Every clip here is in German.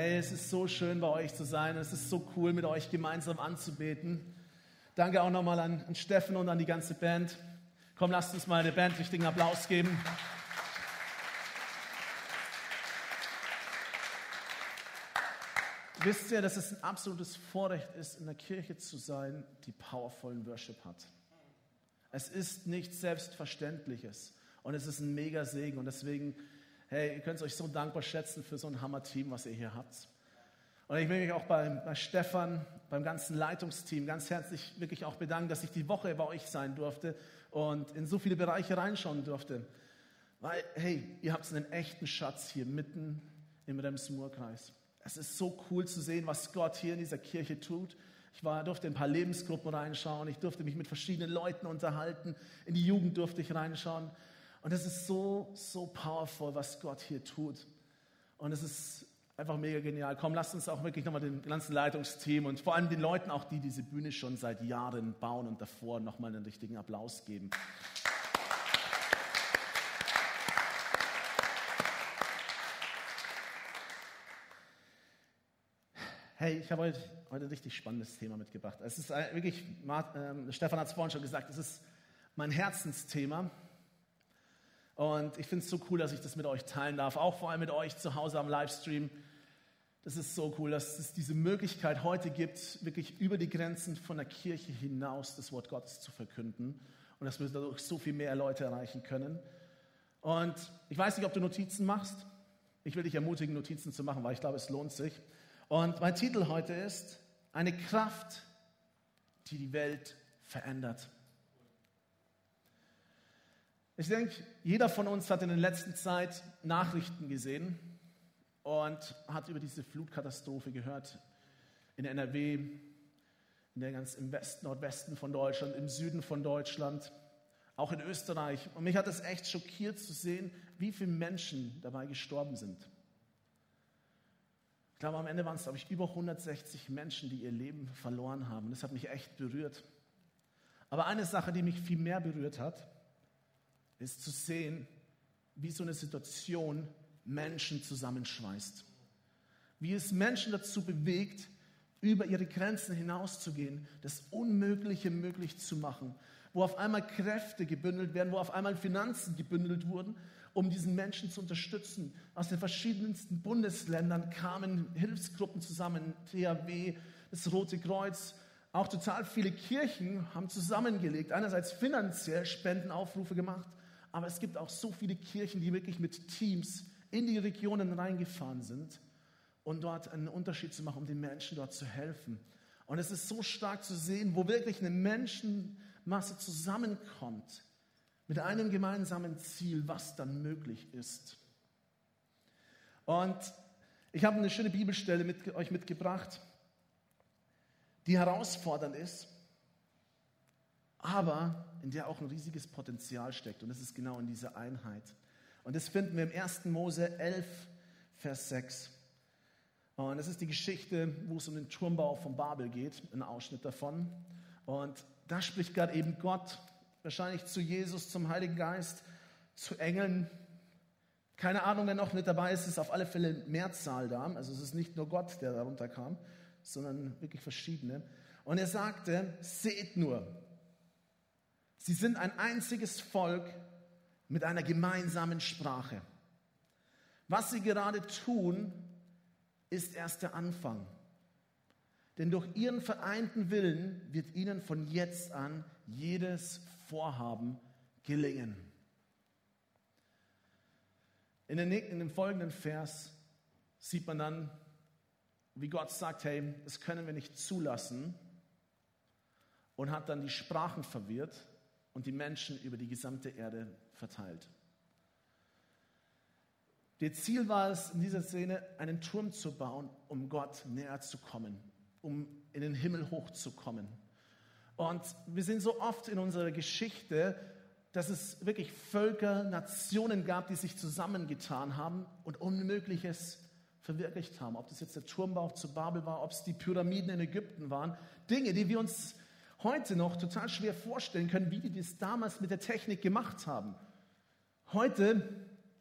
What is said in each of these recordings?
Hey, es ist so schön bei euch zu sein. Es ist so cool, mit euch gemeinsam anzubeten. Danke auch nochmal an, an Steffen und an die ganze Band. Komm, lasst uns mal der Band richtigen Applaus geben. Wisst ihr, dass es ein absolutes Vorrecht ist, in der Kirche zu sein, die powervollen Worship hat? Es ist nichts Selbstverständliches und es ist ein mega Segen und deswegen, hey, ihr könnt euch so dankbar schätzen für so ein Hammer-Team, was ihr hier habt. Und ich will mich auch bei, bei Stefan, beim ganzen Leitungsteam ganz herzlich wirklich auch bedanken, dass ich die Woche bei euch sein durfte und in so viele Bereiche reinschauen durfte. Weil, hey, ihr habt einen echten Schatz hier mitten im Rems-Murr-Kreis. Es ist so cool zu sehen, was Gott hier in dieser Kirche tut. Ich war, durfte in ein paar Lebensgruppen reinschauen. Ich durfte mich mit verschiedenen Leuten unterhalten. In die Jugend durfte ich reinschauen. Und es ist so, so powerful, was Gott hier tut. Und es ist einfach mega genial. Komm, lasst uns auch wirklich nochmal dem ganzen Leitungsteam und vor allem den Leuten, auch die diese Bühne schon seit Jahren bauen und davor nochmal einen richtigen Applaus geben. Hey, ich habe heute, heute ein richtig spannendes Thema mitgebracht. Es ist wirklich, äh, Stefan hat es vorhin schon gesagt, es ist mein Herzensthema. Und ich finde es so cool, dass ich das mit euch teilen darf, auch vor allem mit euch zu Hause am Livestream. Das ist so cool, dass es diese Möglichkeit heute gibt, wirklich über die Grenzen von der Kirche hinaus das Wort Gottes zu verkünden und dass wir dadurch so viel mehr Leute erreichen können. Und ich weiß nicht, ob du Notizen machst. Ich will dich ermutigen, Notizen zu machen, weil ich glaube, es lohnt sich. Und mein Titel heute ist Eine Kraft, die die Welt verändert. Ich denke, jeder von uns hat in der letzten Zeit Nachrichten gesehen und hat über diese Flutkatastrophe gehört in NRW, in der ganz im Westen, Nordwesten von Deutschland, im Süden von Deutschland, auch in Österreich. Und mich hat es echt schockiert zu sehen, wie viele Menschen dabei gestorben sind. Ich glaube, am Ende waren es, glaube ich, über 160 Menschen, die ihr Leben verloren haben. Das hat mich echt berührt. Aber eine Sache, die mich viel mehr berührt hat, ist zu sehen, wie so eine Situation Menschen zusammenschweißt. Wie es Menschen dazu bewegt, über ihre Grenzen hinauszugehen, das Unmögliche möglich zu machen, wo auf einmal Kräfte gebündelt werden, wo auf einmal Finanzen gebündelt wurden, um diesen Menschen zu unterstützen. Aus den verschiedensten Bundesländern kamen Hilfsgruppen zusammen, THW, das Rote Kreuz, auch total viele Kirchen haben zusammengelegt, einerseits finanziell Spendenaufrufe gemacht, aber es gibt auch so viele Kirchen, die wirklich mit Teams in die Regionen reingefahren sind und dort einen Unterschied zu machen, um den Menschen dort zu helfen. Und es ist so stark zu sehen, wo wirklich eine Menschenmasse zusammenkommt mit einem gemeinsamen Ziel, was dann möglich ist. Und ich habe eine schöne Bibelstelle mit euch mitgebracht, die herausfordernd ist, aber in der auch ein riesiges Potenzial steckt. Und das ist genau in dieser Einheit. Und das finden wir im 1. Mose 11, Vers 6. Und das ist die Geschichte, wo es um den Turmbau von Babel geht, ein Ausschnitt davon. Und da spricht gerade eben Gott, wahrscheinlich zu Jesus, zum Heiligen Geist, zu Engeln. Keine Ahnung, wer noch mit dabei ist, ist auf alle Fälle Mehrzahl da. Also es ist nicht nur Gott, der darunter kam, sondern wirklich verschiedene. Und er sagte, seht nur, sie sind ein einziges Volk mit einer gemeinsamen Sprache. Was sie gerade tun, ist erst der Anfang. Denn durch ihren vereinten Willen wird ihnen von jetzt an jedes Vorhaben gelingen. In, den, in dem folgenden Vers sieht man dann, wie Gott sagt, hey, das können wir nicht zulassen und hat dann die Sprachen verwirrt und die Menschen über die gesamte Erde verteilt. Der Ziel war es, in dieser Szene einen Turm zu bauen, um Gott näher zu kommen, um in den Himmel hochzukommen. Und wir sehen so oft in unserer Geschichte, dass es wirklich Völker, Nationen gab, die sich zusammengetan haben und Unmögliches verwirklicht haben. Ob das jetzt der Turmbau zu Babel war, ob es die Pyramiden in Ägypten waren. Dinge, die wir uns heute noch total schwer vorstellen können, wie die das damals mit der Technik gemacht haben. Heute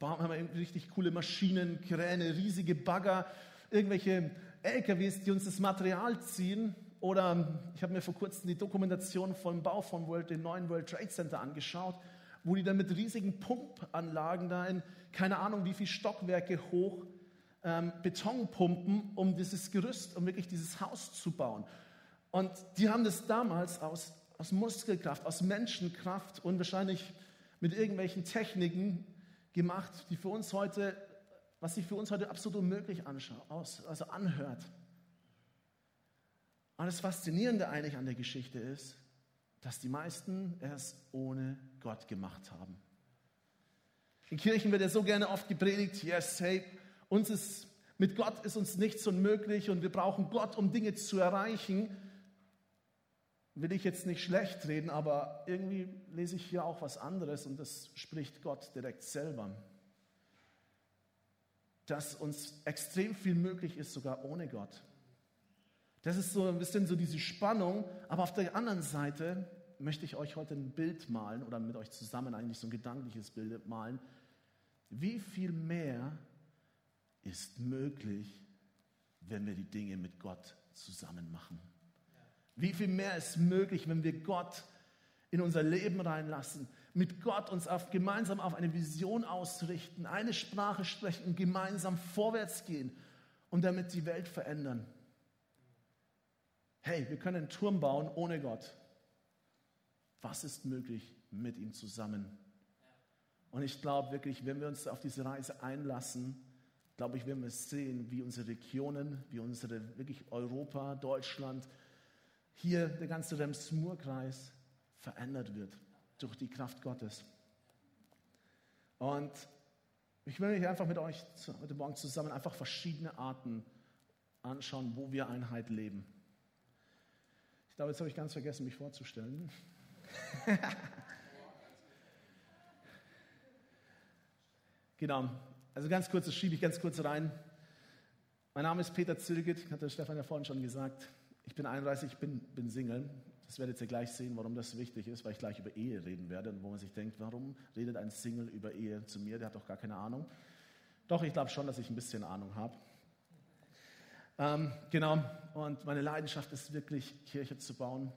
haben wir richtig coole Maschinen, Kräne, riesige Bagger, irgendwelche LKWs, die uns das Material ziehen. Oder ich habe mir vor kurzem die Dokumentation vom Bau von World, dem neuen World Trade Center angeschaut, wo die dann mit riesigen Pumpanlagen da in keine Ahnung wie viele Stockwerke hoch ähm, Beton pumpen, um dieses Gerüst, um wirklich dieses Haus zu bauen. Und die haben das damals aus, aus Muskelkraft, aus Menschenkraft und wahrscheinlich mit irgendwelchen Techniken gemacht, die für uns heute, was sich für uns heute absolut unmöglich anschaut, also anhört. Und das Faszinierende eigentlich an der Geschichte ist, dass die meisten es ohne Gott gemacht haben. In Kirchen wird ja so gerne oft gepredigt, yes, hey, uns ist, mit Gott ist uns nichts unmöglich und wir brauchen Gott, um Dinge zu erreichen. Will ich jetzt nicht schlecht reden, aber irgendwie lese ich hier auch was anderes und das spricht Gott direkt selber. Dass uns extrem viel möglich ist, sogar ohne Gott. Das ist so ein bisschen so diese Spannung, aber auf der anderen Seite möchte ich euch heute ein Bild malen oder mit euch zusammen eigentlich so ein gedankliches Bild malen. Wie viel mehr ist möglich, wenn wir die Dinge mit Gott zusammen machen? Wie viel mehr ist möglich, wenn wir Gott in unser Leben reinlassen, mit Gott uns auf, gemeinsam auf eine Vision ausrichten, eine Sprache sprechen und gemeinsam vorwärts gehen und damit die Welt verändern? Hey, wir können einen Turm bauen ohne Gott. Was ist möglich mit ihm zusammen? Und ich glaube wirklich, wenn wir uns auf diese Reise einlassen, glaube ich, werden wir sehen, wie unsere Regionen, wie unsere wirklich Europa, Deutschland, hier der ganze Rems-Murr-Kreis verändert wird durch die Kraft Gottes. Und ich will mich einfach mit euch heute Morgen zusammen einfach verschiedene Arten anschauen, wo wir Einheit leben. Ich glaube, jetzt habe ich ganz vergessen, mich vorzustellen. genau. Also ganz kurz, das schiebe ich ganz kurz rein. Mein Name ist Peter Zilgit, hat der Stefan ja vorhin schon gesagt. Ich bin 31, ich bin, bin Single. Das werdet ihr gleich sehen, warum das wichtig ist, weil ich gleich über Ehe reden werde und wo man sich denkt, warum redet ein Single über Ehe zu mir? Der hat doch gar keine Ahnung. Doch, ich glaube schon, dass ich ein bisschen Ahnung habe. Ähm, genau, und meine Leidenschaft ist wirklich, Kirche zu bauen.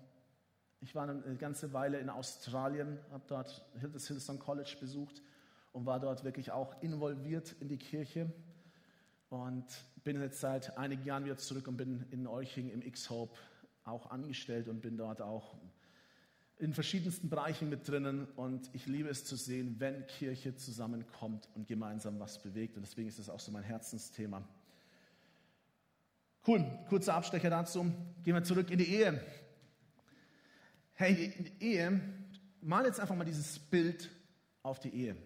Ich war eine ganze Weile in Australien, habe dort das Hillsong College besucht und war dort wirklich auch involviert in die Kirche. Und bin jetzt seit einigen Jahren wieder zurück und bin in Euching im X-Hope auch angestellt und bin dort auch in verschiedensten Bereichen mit drinnen. Und ich liebe es zu sehen, wenn Kirche zusammenkommt und gemeinsam was bewegt. Und deswegen ist das auch so mein Herzensthema. Cool, kurzer Abstecher dazu. Gehen wir zurück in die Ehe. Hey, die Ehe, mal jetzt einfach mal dieses Bild auf die Ehe.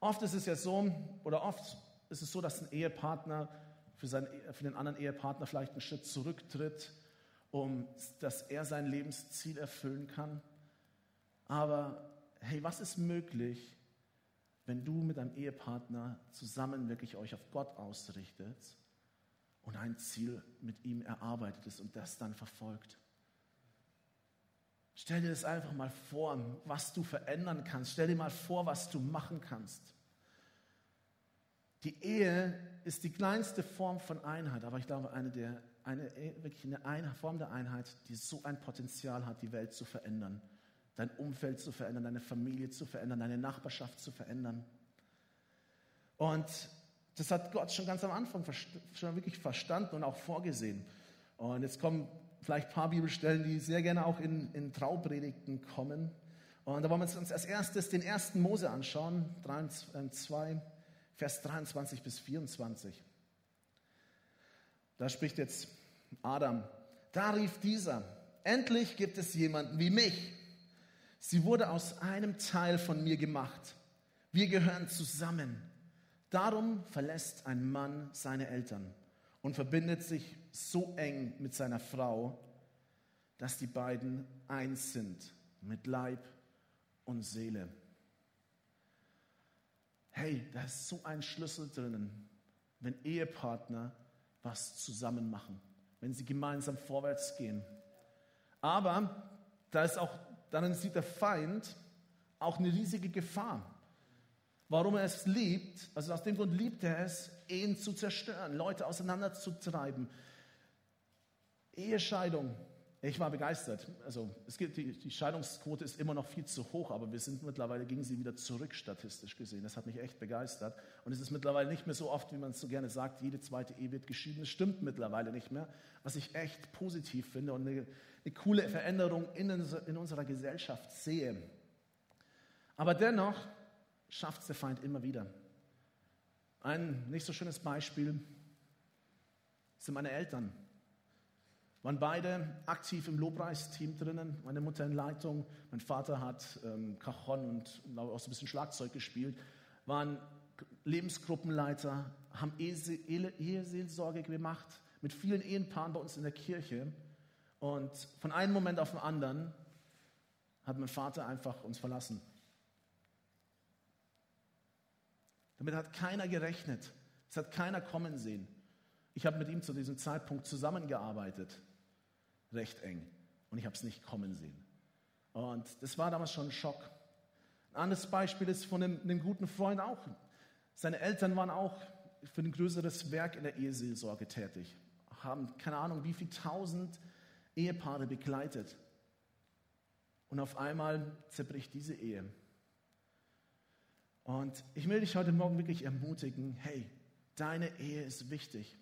Oft ist es ja so, oder oft ist es so, dass ein Ehepartner für, seinen, für den anderen Ehepartner vielleicht einen Schritt zurücktritt, um dass er sein Lebensziel erfüllen kann. Aber hey, was ist möglich, wenn du mit deinem Ehepartner zusammen wirklich euch auf Gott ausrichtet und ein Ziel mit ihm erarbeitet ist und das dann verfolgt? Stell dir das einfach mal vor, was du verändern kannst. Stell dir mal vor, was du machen kannst. Die Ehe ist die kleinste Form von Einheit, aber ich glaube, eine, der, eine wirklich eine Form der Einheit, die so ein Potenzial hat, die Welt zu verändern, dein Umfeld zu verändern, deine Familie zu verändern, deine Nachbarschaft zu verändern. Und das hat Gott schon ganz am Anfang schon wirklich verstanden und auch vorgesehen. Und jetzt kommen vielleicht ein paar Bibelstellen, die sehr gerne auch in, in Traupredigten kommen. Und da wollen wir uns als erstes den ersten Mose anschauen, 3 und 2, Vers 23 bis 24. Da spricht jetzt Adam. Da rief dieser, endlich gibt es jemanden wie mich. Sie wurde aus einem Teil von mir gemacht. Wir gehören zusammen. Darum verlässt ein Mann seine Eltern und verbindet sich so eng mit seiner Frau, dass die beiden eins sind mit Leib und Seele. Hey, da ist so ein Schlüssel drinnen, wenn Ehepartner was zusammen machen, wenn sie gemeinsam vorwärts gehen. Aber da ist auch, darin sieht der Feind auch eine riesige Gefahr. Warum er es liebt, also aus dem Grund liebt er es, Ehen zu zerstören, Leute auseinanderzutreiben. Ehescheidung. Ich war begeistert. Also es gibt die, die, Scheidungsquote ist immer noch viel zu hoch, aber wir sind mittlerweile gingen sie wieder zurück statistisch gesehen. Das hat mich echt begeistert. Und es ist mittlerweile nicht mehr so oft, wie man es so gerne sagt, jede zweite Ehe wird geschieden. Das stimmt mittlerweile nicht mehr, was ich echt positiv finde und eine, eine coole Veränderung in, in unserer Gesellschaft sehe. Aber dennoch schafft es der Feind immer wieder. Ein nicht so schönes Beispiel sind meine Eltern. Waren beide aktiv im Lobpreisteam drinnen. Meine Mutter in Leitung, mein Vater hat ähm, Cajon und auch so ein bisschen Schlagzeug gespielt. Waren Lebensgruppenleiter, haben Eheseelsorge gemacht mit vielen Ehepaaren bei uns in der Kirche. Und von einem Moment auf den anderen hat mein Vater einfach uns verlassen. Damit hat keiner gerechnet. Es hat keiner kommen sehen. Ich habe mit ihm zu diesem Zeitpunkt zusammengearbeitet recht eng. Und ich habe es nicht kommen sehen. Und das war damals schon ein Schock. Ein anderes Beispiel ist von einem, einem guten Freund auch. Seine Eltern waren auch für ein größeres Werk in der Eheseelsorge tätig. Haben keine Ahnung, wie viele tausend Ehepaare begleitet. Und auf einmal zerbricht diese Ehe. Und ich will dich heute Morgen wirklich ermutigen, hey, deine Ehe ist wichtig.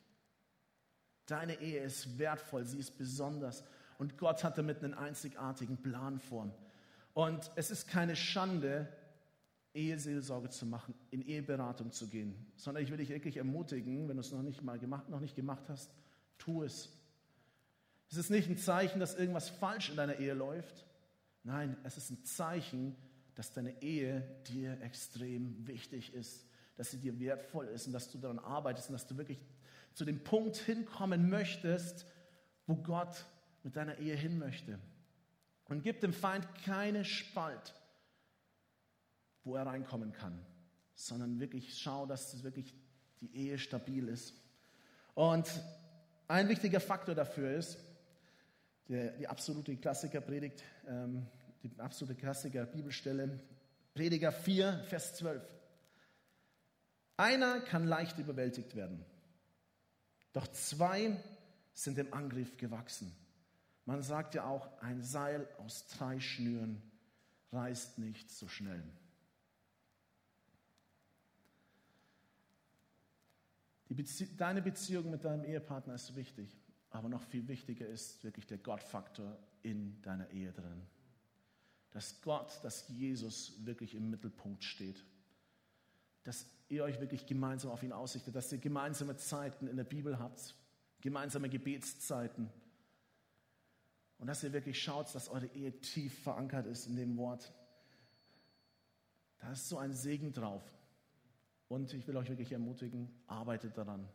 Deine Ehe ist wertvoll, sie ist besonders. Und Gott hat damit einen einzigartigen Plan vor. Und es ist keine Schande, Eheseelsorge zu machen, in Eheberatung zu gehen, sondern ich will dich wirklich ermutigen, wenn du es noch nicht mal gemacht, noch nicht gemacht hast, tu es. Es ist nicht ein Zeichen, dass irgendwas falsch in deiner Ehe läuft. Nein, es ist ein Zeichen, dass deine Ehe dir extrem wichtig ist, dass sie dir wertvoll ist und dass du daran arbeitest und dass du wirklich zu dem Punkt hinkommen möchtest, wo Gott mit deiner Ehe hin möchte. Und gib dem Feind keine Spalt, wo er reinkommen kann, sondern wirklich schau, dass das wirklich die Ehe stabil ist. Und ein wichtiger Faktor dafür ist, der, die absolute Klassikerpredigt, ähm, die absolute Klassiker-Bibelstelle, Prediger 4, Vers 12. Einer kann leicht überwältigt werden. Doch zwei sind dem Angriff gewachsen. Man sagt ja auch, ein Seil aus drei Schnüren reißt nicht so schnell. Bezie deine Beziehung mit deinem Ehepartner ist wichtig, aber noch viel wichtiger ist wirklich der Gottfaktor in deiner Ehe drin. Dass Gott, dass Jesus wirklich im Mittelpunkt steht. Dass ihr euch wirklich gemeinsam auf ihn ausrichtet, dass ihr gemeinsame Zeiten in der Bibel habt, gemeinsame Gebetszeiten und dass ihr wirklich schaut, dass eure Ehe tief verankert ist in dem Wort. Da ist so ein Segen drauf. Und ich will euch wirklich ermutigen, arbeitet daran.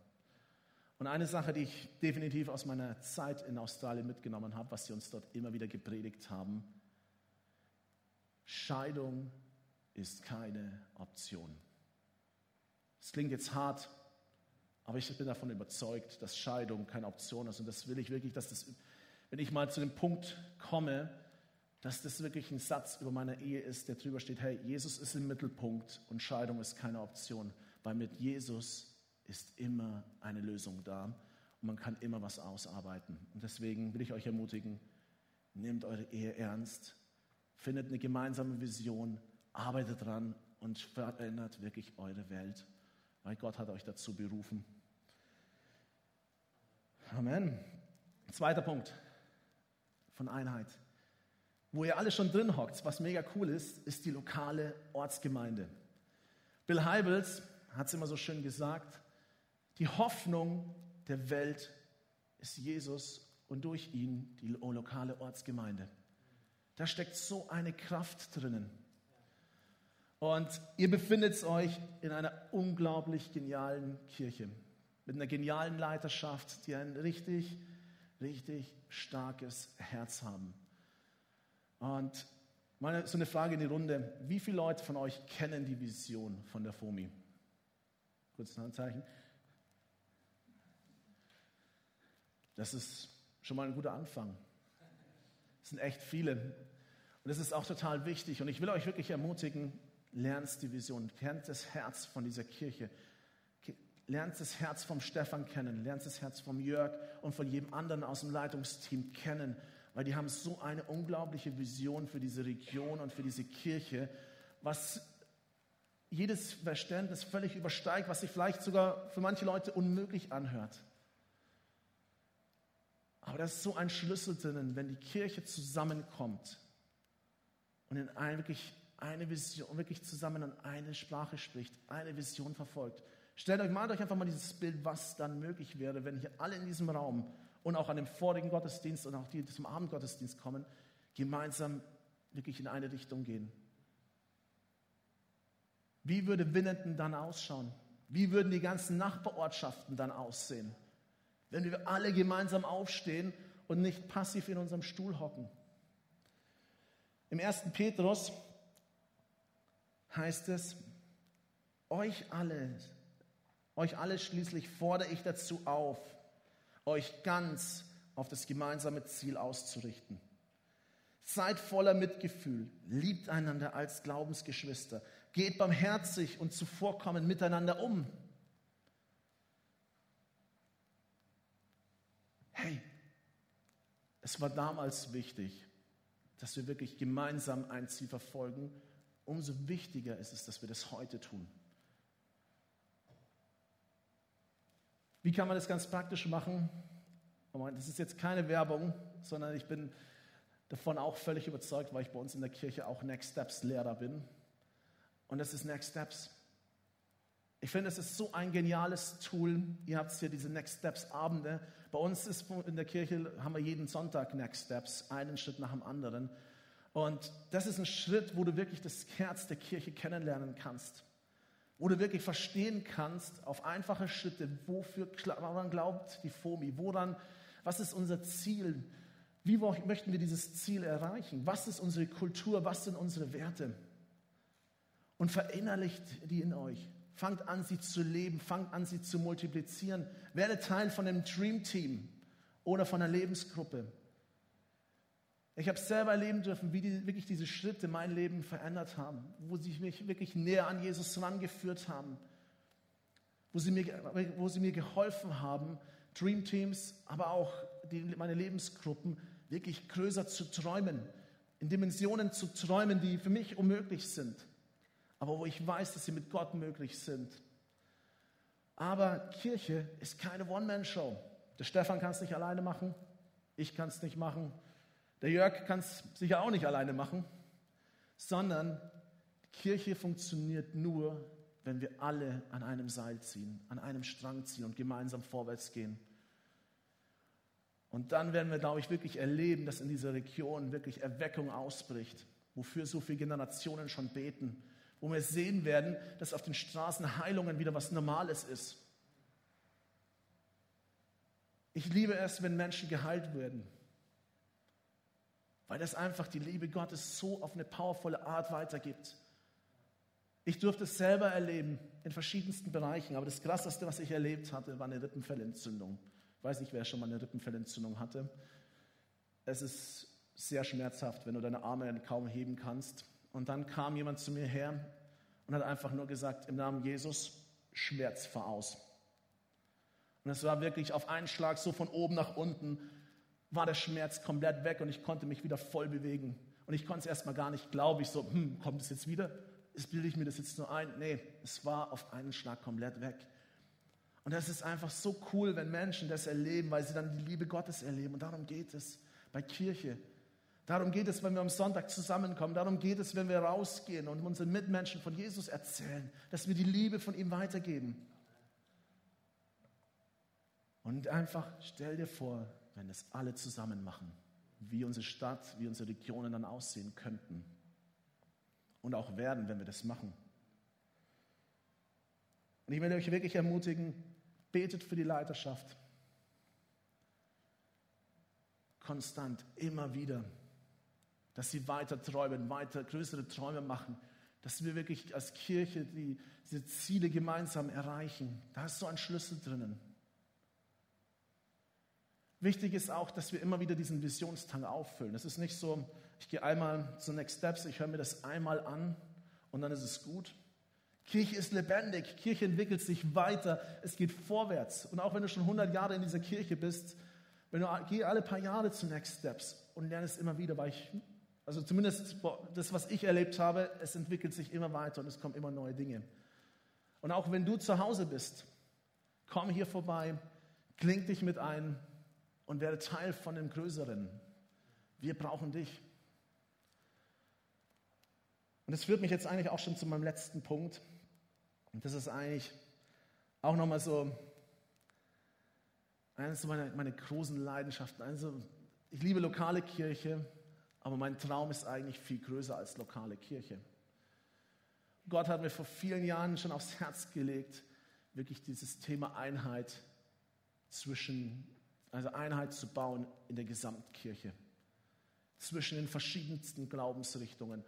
Und eine Sache, die ich definitiv aus meiner Zeit in Australien mitgenommen habe, was sie uns dort immer wieder gepredigt haben, Scheidung ist keine Option. Es klingt jetzt hart, aber ich bin davon überzeugt, dass Scheidung keine Option ist. Und das will ich wirklich, dass das, wenn ich mal zu dem Punkt komme, dass das wirklich ein Satz über meine Ehe ist, der drüber steht, hey, Jesus ist im Mittelpunkt und Scheidung ist keine Option, weil mit Jesus ist immer eine Lösung da und man kann immer was ausarbeiten. Und deswegen will ich euch ermutigen, nehmt eure Ehe ernst, findet eine gemeinsame Vision, arbeitet dran und verändert wirklich eure Welt weil Gott hat euch dazu berufen. Amen. Zweiter Punkt von Einheit. Wo ihr alle schon drin hockt, was mega cool ist, ist die lokale Ortsgemeinde. Bill Heibels hat es immer so schön gesagt, die Hoffnung der Welt ist Jesus und durch ihn die lokale Ortsgemeinde. Da steckt so eine Kraft drinnen. Und ihr befindet euch in einer unglaublich genialen Kirche mit einer genialen Leiterschaft, die ein richtig, richtig starkes Herz haben. Und meine, so eine Frage in die Runde. Wie viele Leute von euch kennen die Vision von der FOMI? Kurzes Handzeichen. Das ist schon mal ein guter Anfang. Es sind echt viele. Und das ist auch total wichtig. Und ich will euch wirklich ermutigen, lernst die Vision, kennt das Herz von dieser Kirche. lernst das Herz vom Stefan kennen, lernst das Herz vom Jörg und von jedem anderen aus dem Leitungsteam kennen, weil die haben so eine unglaubliche Vision für diese Region und für diese Kirche, was jedes Verständnis völlig übersteigt, was sich vielleicht sogar für manche Leute unmöglich anhört. Aber da ist so ein Schlüssel drinnen, wenn die Kirche zusammenkommt und in ein, wirklich eine Vision, wirklich zusammen an eine Sprache spricht, eine Vision verfolgt. Stellt euch mal, euch einfach mal dieses Bild, was dann möglich wäre, wenn hier alle in diesem Raum und auch an dem vorigen Gottesdienst und auch die, die zum Abendgottesdienst kommen, gemeinsam wirklich in eine Richtung gehen. Wie würde Winnenden dann ausschauen? Wie würden die ganzen Nachbarortschaften dann aussehen, wenn wir alle gemeinsam aufstehen und nicht passiv in unserem Stuhl hocken? Im 1. Petrus heißt es, euch alle, euch alle schließlich fordere ich dazu auf, euch ganz auf das gemeinsame Ziel auszurichten. Seid voller Mitgefühl, liebt einander als Glaubensgeschwister, geht barmherzig und zuvorkommend miteinander um. Hey, es war damals wichtig, dass wir wirklich gemeinsam ein Ziel verfolgen. Umso wichtiger ist es, dass wir das heute tun. Wie kann man das ganz praktisch machen? Das ist jetzt keine Werbung, sondern ich bin davon auch völlig überzeugt, weil ich bei uns in der Kirche auch Next Steps Lehrer bin. Und das ist Next Steps. Ich finde, es ist so ein geniales Tool. Ihr habt hier diese Next Steps Abende. Bei uns ist in der Kirche haben wir jeden Sonntag Next Steps, einen Schritt nach dem anderen. Und das ist ein Schritt, wo du wirklich das Herz der Kirche kennenlernen kannst. Wo du wirklich verstehen kannst, auf einfache Schritte, wofür, woran glaubt die FOMI? Woran, was ist unser Ziel? Wie möchten wir dieses Ziel erreichen? Was ist unsere Kultur? Was sind unsere Werte? und verinnerlicht die in euch. Fangt an, sie zu leben, fangt an, sie zu multiplizieren. Werde Teil von einem Dream Team oder von einer Lebensgruppe. Ich habe selber erleben dürfen, wie die, wirklich diese Schritte mein Leben verändert haben, wo sie mich wirklich näher an Jesus herangeführt haben, wo sie mir, wo sie mir geholfen haben, Dream Teams, aber auch die, meine Lebensgruppen wirklich größer zu träumen, in Dimensionen zu träumen, die für mich unmöglich sind aber wo ich weiß, dass sie mit Gott möglich sind. Aber Kirche ist keine One-Man-Show. Der Stefan kann es nicht alleine machen, ich kann es nicht machen, der Jörg kann es sicher auch nicht alleine machen, sondern Kirche funktioniert nur, wenn wir alle an einem Seil ziehen, an einem Strang ziehen und gemeinsam vorwärts gehen. Und dann werden wir, glaube ich, wirklich erleben, dass in dieser Region wirklich Erweckung ausbricht, wofür so viele Generationen schon beten wo wir sehen werden, dass auf den Straßen Heilungen wieder was Normales ist. Ich liebe es, wenn Menschen geheilt werden, weil das einfach die Liebe Gottes so auf eine powervolle Art weitergibt. Ich durfte es selber erleben in verschiedensten Bereichen, aber das Krasseste, was ich erlebt hatte, war eine Rippenfellentzündung. Ich weiß nicht, wer schon mal eine Rippenfellentzündung hatte. Es ist sehr schmerzhaft, wenn du deine Arme kaum heben kannst. Und dann kam jemand zu mir her und hat einfach nur gesagt, im Namen Jesus, Schmerz fahr aus. Und es war wirklich auf einen Schlag so von oben nach unten, war der Schmerz komplett weg und ich konnte mich wieder voll bewegen. Und ich konnte es erstmal gar nicht glauben. Ich so, hm, kommt es jetzt wieder? Ist, bilde ich mir das jetzt nur ein? Nee, es war auf einen Schlag komplett weg. Und das ist einfach so cool, wenn Menschen das erleben, weil sie dann die Liebe Gottes erleben. Und darum geht es bei Kirche. Darum geht es, wenn wir am Sonntag zusammenkommen. Darum geht es, wenn wir rausgehen und unseren Mitmenschen von Jesus erzählen, dass wir die Liebe von ihm weitergeben. Und einfach stell dir vor, wenn es alle zusammen machen, wie unsere Stadt, wie unsere Regionen dann aussehen könnten. Und auch werden, wenn wir das machen. Und ich will euch wirklich ermutigen, betet für die Leiterschaft. Konstant, immer wieder dass sie weiter träumen, weiter größere Träume machen, dass wir wirklich als Kirche die, diese Ziele gemeinsam erreichen. Da ist so ein Schlüssel drinnen. Wichtig ist auch, dass wir immer wieder diesen Visionstank auffüllen. Es ist nicht so, ich gehe einmal zu Next Steps, ich höre mir das einmal an und dann ist es gut. Kirche ist lebendig, Kirche entwickelt sich weiter, es geht vorwärts. Und auch wenn du schon 100 Jahre in dieser Kirche bist, wenn du geh alle paar Jahre zu Next Steps und lernst immer wieder, weil ich, also zumindest das, was ich erlebt habe, es entwickelt sich immer weiter und es kommen immer neue Dinge. Und auch wenn du zu Hause bist, komm hier vorbei, kling dich mit ein und werde Teil von dem Größeren. Wir brauchen dich. Und das führt mich jetzt eigentlich auch schon zu meinem letzten Punkt. Und das ist eigentlich auch nochmal so eines meiner, meiner großen Leidenschaften. Also, ich liebe lokale Kirche, aber mein Traum ist eigentlich viel größer als lokale Kirche. Gott hat mir vor vielen Jahren schon aufs Herz gelegt, wirklich dieses Thema Einheit zwischen, also Einheit zu bauen in der Gesamtkirche, zwischen den verschiedensten Glaubensrichtungen.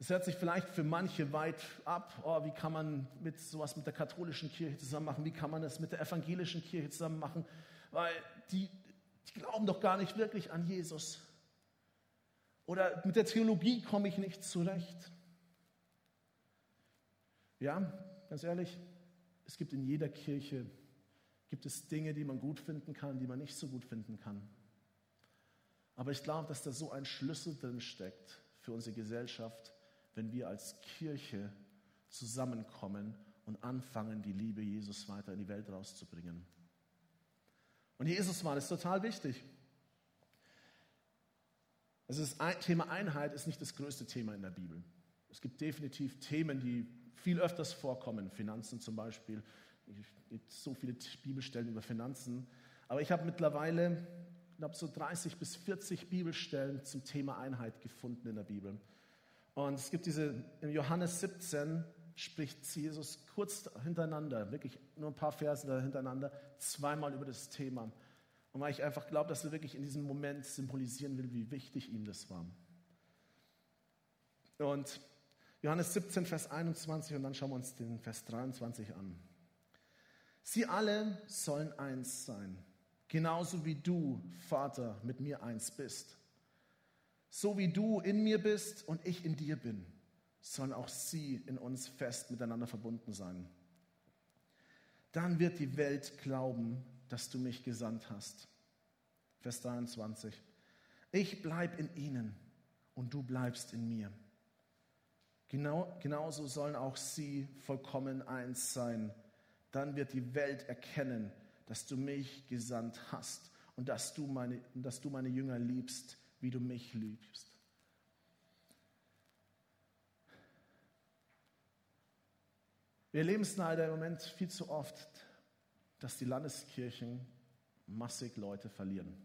Es hört sich vielleicht für manche weit ab, oh, wie kann man mit sowas mit der katholischen Kirche zusammen machen, wie kann man das mit der evangelischen Kirche zusammen machen, weil die, die glauben doch gar nicht wirklich an Jesus. Oder mit der Theologie komme ich nicht zurecht. Ja, ganz ehrlich, es gibt in jeder Kirche gibt es Dinge, die man gut finden kann, die man nicht so gut finden kann. Aber ich glaube, dass da so ein Schlüssel drin steckt für unsere Gesellschaft, wenn wir als Kirche zusammenkommen und anfangen, die Liebe Jesus weiter in die Welt rauszubringen. Und Jesus war das total wichtig. Also das Thema Einheit ist nicht das größte Thema in der Bibel. Es gibt definitiv Themen, die viel öfters vorkommen, Finanzen zum Beispiel. Es gibt so viele Bibelstellen über Finanzen. Aber ich habe mittlerweile, ich glaube, so 30 bis 40 Bibelstellen zum Thema Einheit gefunden in der Bibel. Und es gibt diese, in Johannes 17 spricht Jesus kurz hintereinander, wirklich nur ein paar Verse hintereinander, zweimal über das Thema. Und weil ich einfach glaube, dass er wirklich in diesem Moment symbolisieren will, wie wichtig ihm das war. Und Johannes 17, Vers 21 und dann schauen wir uns den Vers 23 an. Sie alle sollen eins sein, genauso wie du, Vater, mit mir eins bist. So wie du in mir bist und ich in dir bin, sollen auch sie in uns fest miteinander verbunden sein. Dann wird die Welt glauben, dass du mich gesandt hast. Vers 23. Ich bleib in ihnen und du bleibst in mir Genau, genauso sollen auch sie vollkommen eins sein. Dann wird die Welt erkennen, dass du mich gesandt hast und dass du meine, dass du meine Jünger liebst, wie du mich liebst. Wir erleben es leider im Moment viel zu oft, dass die Landeskirchen massig Leute verlieren.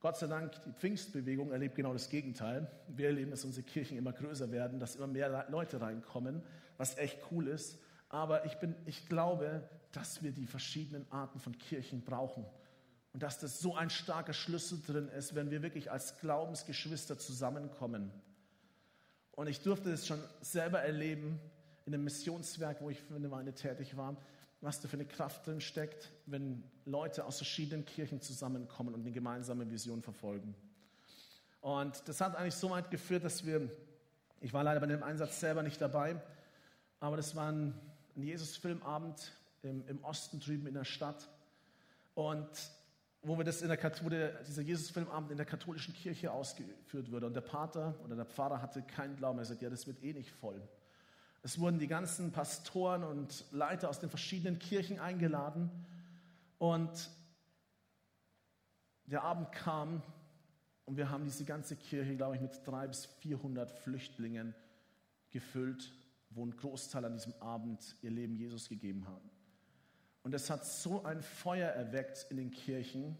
Gott sei Dank, die Pfingstbewegung erlebt genau das Gegenteil. Wir erleben, dass unsere Kirchen immer größer werden, dass immer mehr Leute reinkommen, was echt cool ist. Aber ich, bin, ich glaube, dass wir die verschiedenen Arten von Kirchen brauchen. Und dass das so ein starker Schlüssel drin ist, wenn wir wirklich als Glaubensgeschwister zusammenkommen. Und ich durfte es schon selber erleben in einem Missionswerk, wo ich für eine Weile tätig war, was da für eine Kraft drin steckt, wenn Leute aus verschiedenen Kirchen zusammenkommen und eine gemeinsame Vision verfolgen. Und das hat eigentlich so weit geführt, dass wir, ich war leider bei dem Einsatz selber nicht dabei, aber das war ein, Jesus-Filmabend im, im, Osten drüben in der Stadt. Und wo, wir das in der, wo der, dieser Jesus-Filmabend in der katholischen Kirche ausgeführt wurde. Und der Pater oder der Pfarrer hatte keinen Glauben. Er sagte, ja, das wird eh nicht voll. Es wurden die ganzen Pastoren und Leiter aus den verschiedenen Kirchen eingeladen. Und der Abend kam und wir haben diese ganze Kirche, glaube ich, mit 300 bis 400 Flüchtlingen gefüllt, wo ein Großteil an diesem Abend ihr Leben Jesus gegeben haben. Und es hat so ein Feuer erweckt in den Kirchen,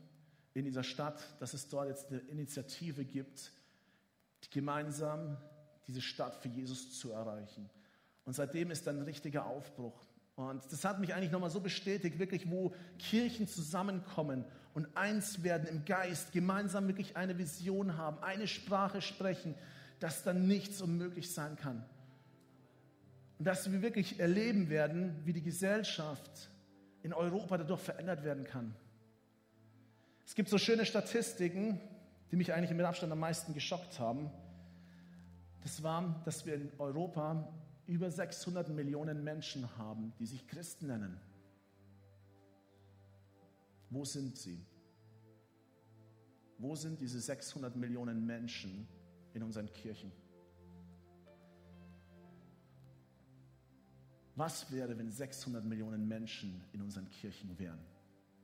in dieser Stadt, dass es dort jetzt eine Initiative gibt, gemeinsam diese Stadt für Jesus zu erreichen. Und seitdem ist dann ein richtiger Aufbruch. Und das hat mich eigentlich nochmal so bestätigt, wirklich, wo Kirchen zusammenkommen und eins werden im Geist, gemeinsam wirklich eine Vision haben, eine Sprache sprechen, dass dann nichts unmöglich sein kann. Und dass wir wirklich erleben werden, wie die Gesellschaft in Europa dadurch verändert werden kann. Es gibt so schöne Statistiken, die mich eigentlich mit Abstand am meisten geschockt haben Das war, dass wir in Europa über 600 Millionen Menschen haben, die sich Christen nennen. Wo sind sie? Wo sind diese 600 Millionen Menschen in unseren Kirchen? Was wäre, wenn 600 Millionen Menschen in unseren Kirchen wären?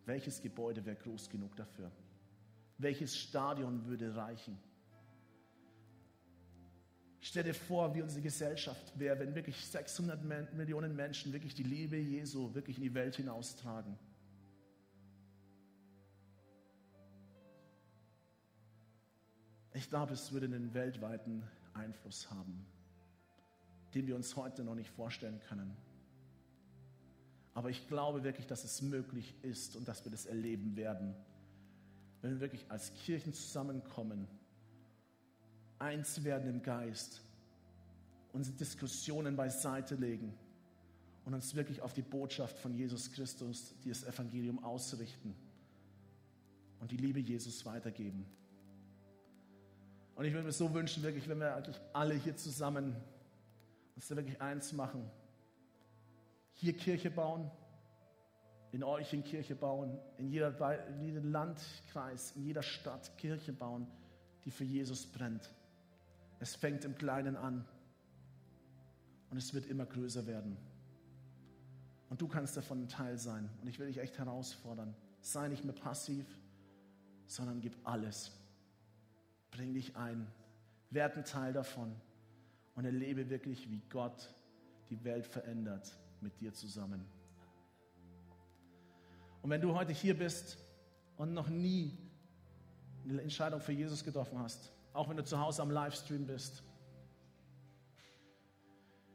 Welches Gebäude wäre groß genug dafür? Welches Stadion würde reichen? Stell dir vor, wie unsere Gesellschaft wäre, wenn wirklich 600 Millionen Menschen wirklich die Liebe Jesu wirklich in die Welt hinaustragen. Ich glaube, es würde einen weltweiten Einfluss haben, den wir uns heute noch nicht vorstellen können. Aber ich glaube wirklich, dass es möglich ist und dass wir das erleben werden, wenn wir wirklich als Kirchen zusammenkommen, eins werden im Geist, unsere Diskussionen beiseite legen und uns wirklich auf die Botschaft von Jesus Christus, die das Evangelium ausrichten und die Liebe Jesus weitergeben. Und ich würde mir so wünschen, wirklich, wenn wir eigentlich alle hier zusammen uns da wirklich eins machen. Hier Kirche bauen, in euch in Kirche bauen, in, jeder, in jedem Landkreis, in jeder Stadt Kirche bauen, die für Jesus brennt. Es fängt im Kleinen an und es wird immer größer werden. Und du kannst davon ein Teil sein. Und ich will dich echt herausfordern. Sei nicht mehr passiv, sondern gib alles. Bring dich ein, werd ein Teil davon und erlebe wirklich, wie Gott die Welt verändert mit dir zusammen. Und wenn du heute hier bist und noch nie eine Entscheidung für Jesus getroffen hast, auch wenn du zu Hause am Livestream bist,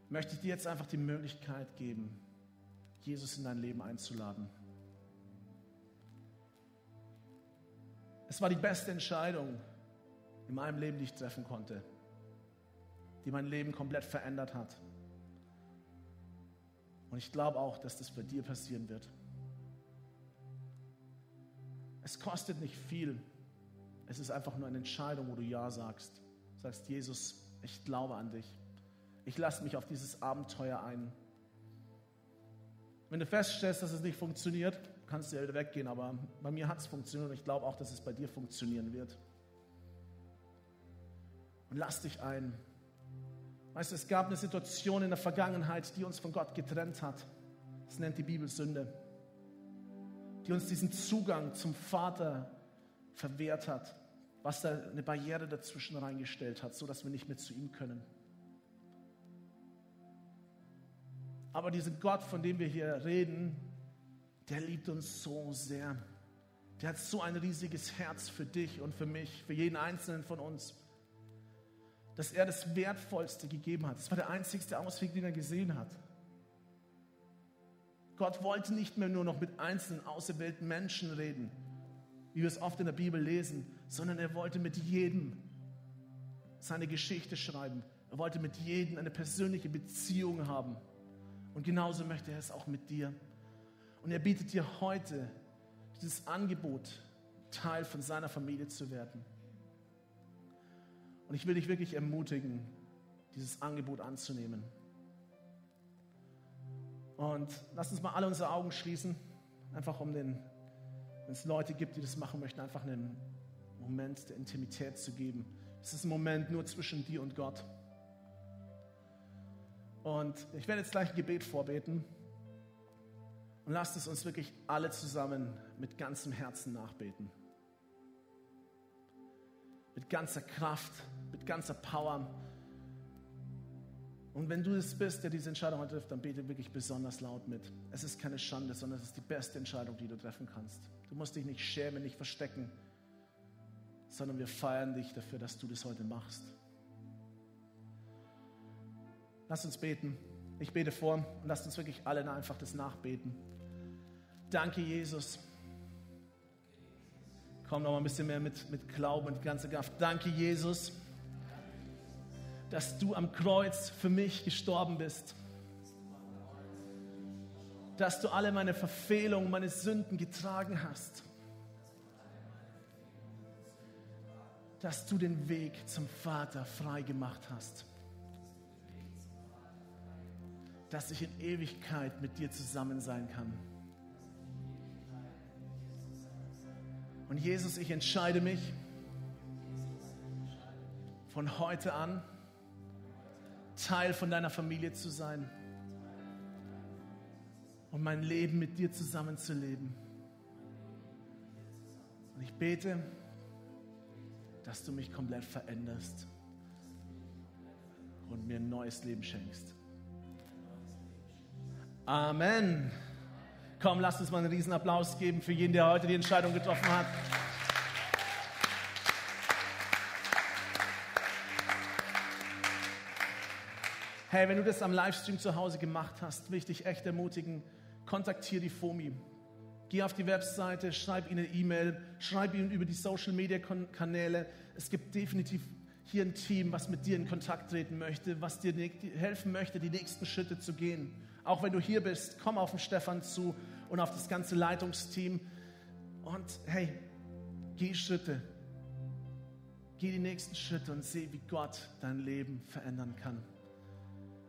möchte ich dir jetzt einfach die Möglichkeit geben, Jesus in dein Leben einzuladen. Es war die beste Entscheidung, in meinem Leben, die ich treffen konnte, die mein Leben komplett verändert hat. Und ich glaube auch, dass das bei dir passieren wird. Es kostet nicht viel. Es ist einfach nur eine Entscheidung, wo du Ja sagst. Sagst, Jesus, ich glaube an dich. Ich lasse mich auf dieses Abenteuer ein. Wenn du feststellst, dass es nicht funktioniert, kannst du ja wieder weggehen. Aber bei mir hat es funktioniert und ich glaube auch, dass es bei dir funktionieren wird und lass dich ein. Weißt du, es gab eine Situation in der Vergangenheit, die uns von Gott getrennt hat. Das nennt die Bibel Sünde. Die uns diesen Zugang zum Vater verwehrt hat, was da eine Barriere dazwischen reingestellt hat, sodass wir nicht mehr zu ihm können. Aber diesen Gott, von dem wir hier reden, der liebt uns so sehr. Der hat so ein riesiges Herz für dich und für mich, für jeden einzelnen von uns dass er das Wertvollste gegeben hat. Das war der einzigste Ausweg, den er gesehen hat. Gott wollte nicht mehr nur noch mit einzelnen auserwählten Menschen reden, wie wir es oft in der Bibel lesen, sondern er wollte mit jedem seine Geschichte schreiben. Er wollte mit jedem eine persönliche Beziehung haben. Und genauso möchte er es auch mit dir. Und er bietet dir heute dieses Angebot, Teil von seiner Familie zu werden. Und ich will dich wirklich ermutigen, dieses Angebot anzunehmen. Und lass uns mal alle unsere Augen schließen, einfach um den, wenn es Leute gibt, die das machen möchten, einfach einen Moment der Intimität zu geben. Es ist ein Moment nur zwischen dir und Gott. Und ich werde jetzt gleich ein Gebet vorbeten. Und lasst es uns wirklich alle zusammen mit ganzem Herzen nachbeten. Mit ganzer Kraft, mit ganzer Power. Und wenn du es bist, der diese Entscheidung heute trifft, dann bete wirklich besonders laut mit. Es ist keine Schande, sondern es ist die beste Entscheidung, die du treffen kannst. Du musst dich nicht schämen, nicht verstecken, sondern wir feiern dich dafür, dass du das heute machst. Lass uns beten. Ich bete vor und lasst uns wirklich alle einfach das nachbeten. Danke, Jesus. Komm noch mal ein bisschen mehr mit, mit Glauben und ganzer Kraft. Danke, Jesus, dass du am Kreuz für mich gestorben bist. Dass du alle meine Verfehlungen, meine Sünden getragen hast. Dass du den Weg zum Vater frei gemacht hast. Dass ich in Ewigkeit mit dir zusammen sein kann. Und Jesus, ich entscheide mich von heute an, Teil von deiner Familie zu sein und mein Leben mit dir zusammenzuleben. Und ich bete, dass du mich komplett veränderst und mir ein neues Leben schenkst. Amen. Komm, lasst uns mal einen riesen Applaus geben für jeden, der heute die Entscheidung getroffen hat. Hey, wenn du das am Livestream zu Hause gemacht hast, will ich dich echt ermutigen, kontaktiere die FOMI. Geh auf die Webseite, schreib ihnen eine E-Mail, schreib ihnen über die Social Media Kanäle. Es gibt definitiv hier ein Team, was mit dir in Kontakt treten möchte, was dir helfen möchte, die nächsten Schritte zu gehen. Auch wenn du hier bist, komm auf den Stefan zu und auf das ganze Leitungsteam und hey, geh Schritte. Geh die nächsten Schritte und seh, wie Gott dein Leben verändern kann.